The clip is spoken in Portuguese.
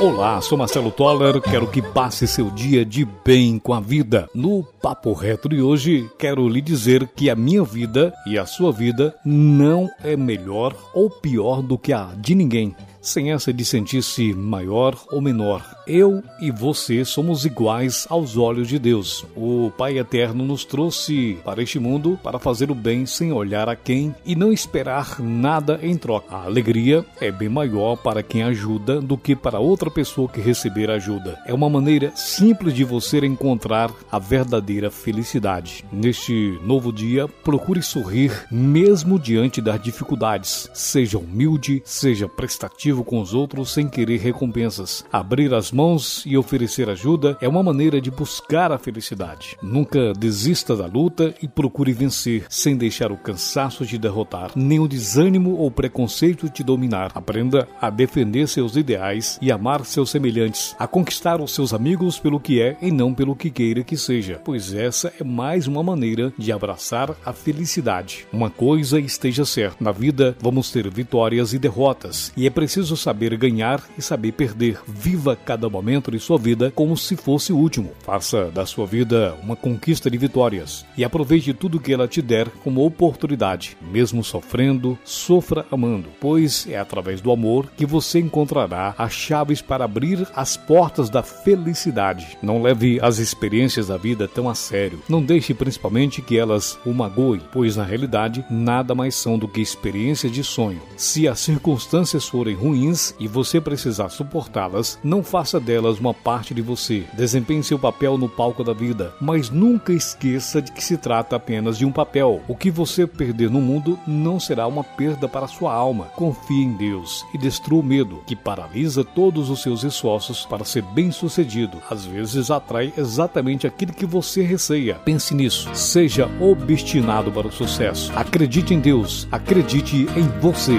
Olá, sou Marcelo Toller, quero que passe seu dia de bem com a vida. No Papo Reto de hoje, quero lhe dizer que a minha vida e a sua vida não é melhor ou pior do que a de ninguém sem essa de sentir-se maior ou menor. Eu e você somos iguais aos olhos de Deus. O Pai Eterno nos trouxe para este mundo para fazer o bem sem olhar a quem e não esperar nada em troca. A alegria é bem maior para quem ajuda do que para outra pessoa que receber ajuda. É uma maneira simples de você encontrar a verdadeira felicidade. Neste novo dia, procure sorrir mesmo diante das dificuldades. Seja humilde, seja prestativo com os outros sem querer recompensas. Abrir as mãos e oferecer ajuda é uma maneira de buscar a felicidade. Nunca desista da luta e procure vencer, sem deixar o cansaço te derrotar, nem o desânimo ou preconceito te dominar. Aprenda a defender seus ideais e amar seus semelhantes, a conquistar os seus amigos pelo que é e não pelo que queira que seja, pois essa é mais uma maneira de abraçar a felicidade. Uma coisa esteja certa: na vida vamos ter vitórias e derrotas, e é preciso preciso saber ganhar e saber perder. Viva cada momento de sua vida como se fosse o último. Faça da sua vida uma conquista de vitórias e aproveite tudo que ela te der como oportunidade. Mesmo sofrendo, sofra amando, pois é através do amor que você encontrará as chaves para abrir as portas da felicidade. Não leve as experiências da vida tão a sério. Não deixe principalmente que elas o magoem, pois na realidade nada mais são do que experiências de sonho. Se as circunstâncias forem ruins, ruins e você precisar suportá-las, não faça delas uma parte de você. Desempenhe seu papel no palco da vida, mas nunca esqueça de que se trata apenas de um papel. O que você perder no mundo não será uma perda para sua alma. Confie em Deus e destrua o medo, que paralisa todos os seus esforços para ser bem-sucedido. Às vezes atrai exatamente aquilo que você receia. Pense nisso. Seja obstinado para o sucesso. Acredite em Deus. Acredite em você.